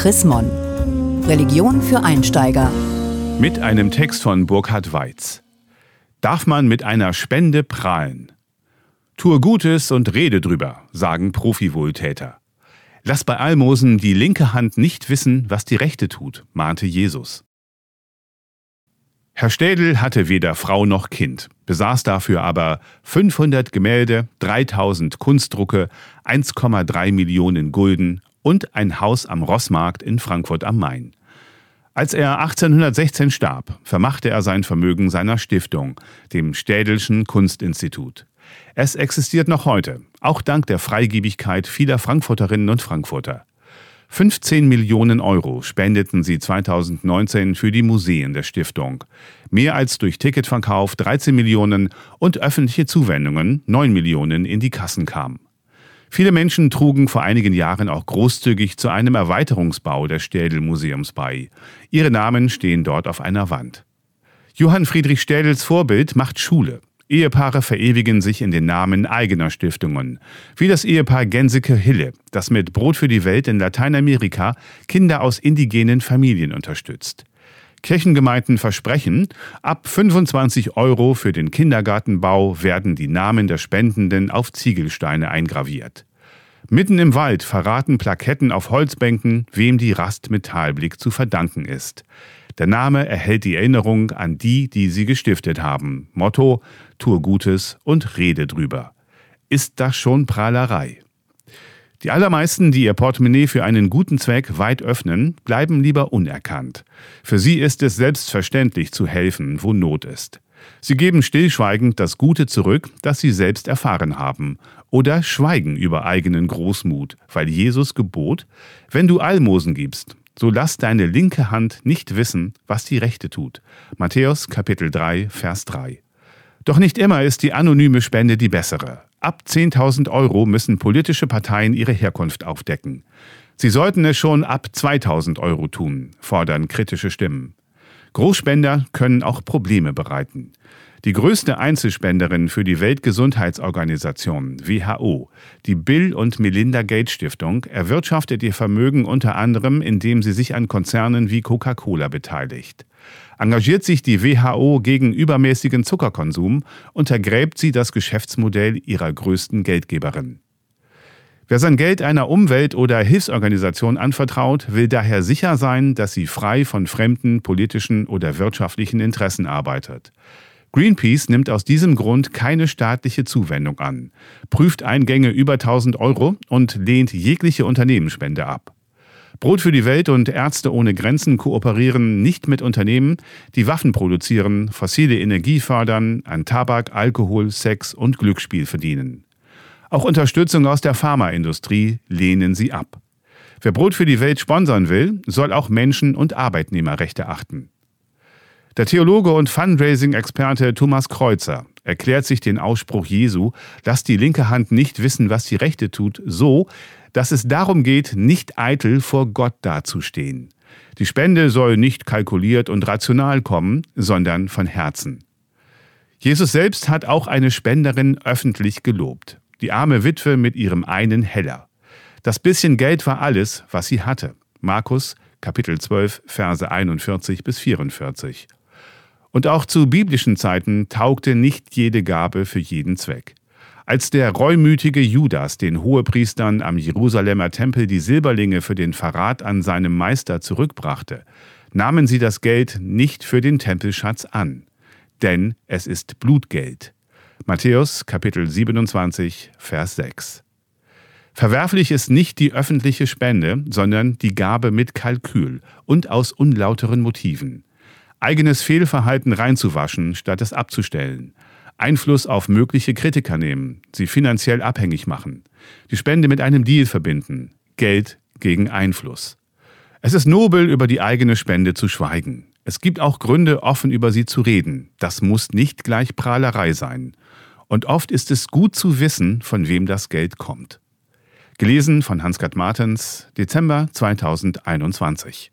Chrismon. Religion für Einsteiger. Mit einem Text von Burkhard Weiz. Darf man mit einer Spende prahlen? Tue Gutes und rede drüber, sagen Profiwohltäter. Lass bei Almosen die linke Hand nicht wissen, was die rechte tut, mahnte Jesus. Herr Städel hatte weder Frau noch Kind, besaß dafür aber 500 Gemälde, 3000 Kunstdrucke, 1,3 Millionen Gulden und ein Haus am Rossmarkt in Frankfurt am Main. Als er 1816 starb, vermachte er sein Vermögen seiner Stiftung, dem Städelschen Kunstinstitut. Es existiert noch heute, auch dank der Freigebigkeit vieler Frankfurterinnen und Frankfurter. 15 Millionen Euro spendeten sie 2019 für die Museen der Stiftung. Mehr als durch Ticketverkauf 13 Millionen und öffentliche Zuwendungen 9 Millionen in die Kassen kamen. Viele Menschen trugen vor einigen Jahren auch großzügig zu einem Erweiterungsbau des Städel-Museums bei. Ihre Namen stehen dort auf einer Wand. Johann Friedrich Städels Vorbild macht Schule. Ehepaare verewigen sich in den Namen eigener Stiftungen, wie das Ehepaar Genseke-Hille, das mit Brot für die Welt in Lateinamerika Kinder aus indigenen Familien unterstützt. Kirchengemeinden versprechen, ab 25 Euro für den Kindergartenbau werden die Namen der Spendenden auf Ziegelsteine eingraviert. Mitten im Wald verraten Plaketten auf Holzbänken, wem die Rast Metallblick zu verdanken ist. Der Name erhält die Erinnerung an die, die sie gestiftet haben. Motto: Tue Gutes und rede drüber. Ist das schon Prahlerei? Die allermeisten, die ihr Portemonnaie für einen guten Zweck weit öffnen, bleiben lieber unerkannt. Für sie ist es selbstverständlich zu helfen, wo Not ist. Sie geben stillschweigend das Gute zurück, das sie selbst erfahren haben, oder schweigen über eigenen Großmut, weil Jesus gebot, wenn du Almosen gibst, so lass deine linke Hand nicht wissen, was die rechte tut. Matthäus Kapitel 3, Vers 3. Doch nicht immer ist die anonyme Spende die bessere. Ab 10.000 Euro müssen politische Parteien ihre Herkunft aufdecken. Sie sollten es schon ab 2.000 Euro tun, fordern kritische Stimmen. Großspender können auch Probleme bereiten. Die größte Einzelspenderin für die Weltgesundheitsorganisation WHO, die Bill und Melinda Gates Stiftung, erwirtschaftet ihr Vermögen unter anderem, indem sie sich an Konzernen wie Coca-Cola beteiligt. Engagiert sich die WHO gegen übermäßigen Zuckerkonsum, untergräbt sie das Geschäftsmodell ihrer größten Geldgeberin. Wer sein Geld einer Umwelt- oder Hilfsorganisation anvertraut, will daher sicher sein, dass sie frei von fremden politischen oder wirtschaftlichen Interessen arbeitet. Greenpeace nimmt aus diesem Grund keine staatliche Zuwendung an, prüft Eingänge über 1000 Euro und lehnt jegliche Unternehmensspende ab. Brot für die Welt und Ärzte ohne Grenzen kooperieren nicht mit Unternehmen, die Waffen produzieren, fossile Energie fördern, an Tabak, Alkohol, Sex und Glücksspiel verdienen. Auch Unterstützung aus der Pharmaindustrie lehnen sie ab. Wer Brot für die Welt sponsern will, soll auch Menschen- und Arbeitnehmerrechte achten. Der Theologe und Fundraising-Experte Thomas Kreuzer erklärt sich den Ausspruch Jesu, lass die linke Hand nicht wissen, was die rechte tut, so, dass es darum geht, nicht eitel vor Gott dazustehen. Die Spende soll nicht kalkuliert und rational kommen, sondern von Herzen. Jesus selbst hat auch eine Spenderin öffentlich gelobt, die arme Witwe mit ihrem einen Heller. Das bisschen Geld war alles, was sie hatte. Markus Kapitel 12 Verse 41 bis 44. Und auch zu biblischen Zeiten taugte nicht jede Gabe für jeden Zweck. Als der reumütige Judas den Hohepriestern am Jerusalemer Tempel die Silberlinge für den Verrat an seinem Meister zurückbrachte, nahmen sie das Geld nicht für den Tempelschatz an, denn es ist Blutgeld. Matthäus Kapitel 27, Vers 6. Verwerflich ist nicht die öffentliche Spende, sondern die Gabe mit Kalkül und aus unlauteren Motiven eigenes Fehlverhalten reinzuwaschen, statt es abzustellen, Einfluss auf mögliche Kritiker nehmen, sie finanziell abhängig machen, die Spende mit einem Deal verbinden, Geld gegen Einfluss. Es ist nobel, über die eigene Spende zu schweigen. Es gibt auch Gründe, offen über sie zu reden. Das muss nicht gleich Prahlerei sein. Und oft ist es gut zu wissen, von wem das Geld kommt. Gelesen von Hans-Gerd Martens, Dezember 2021.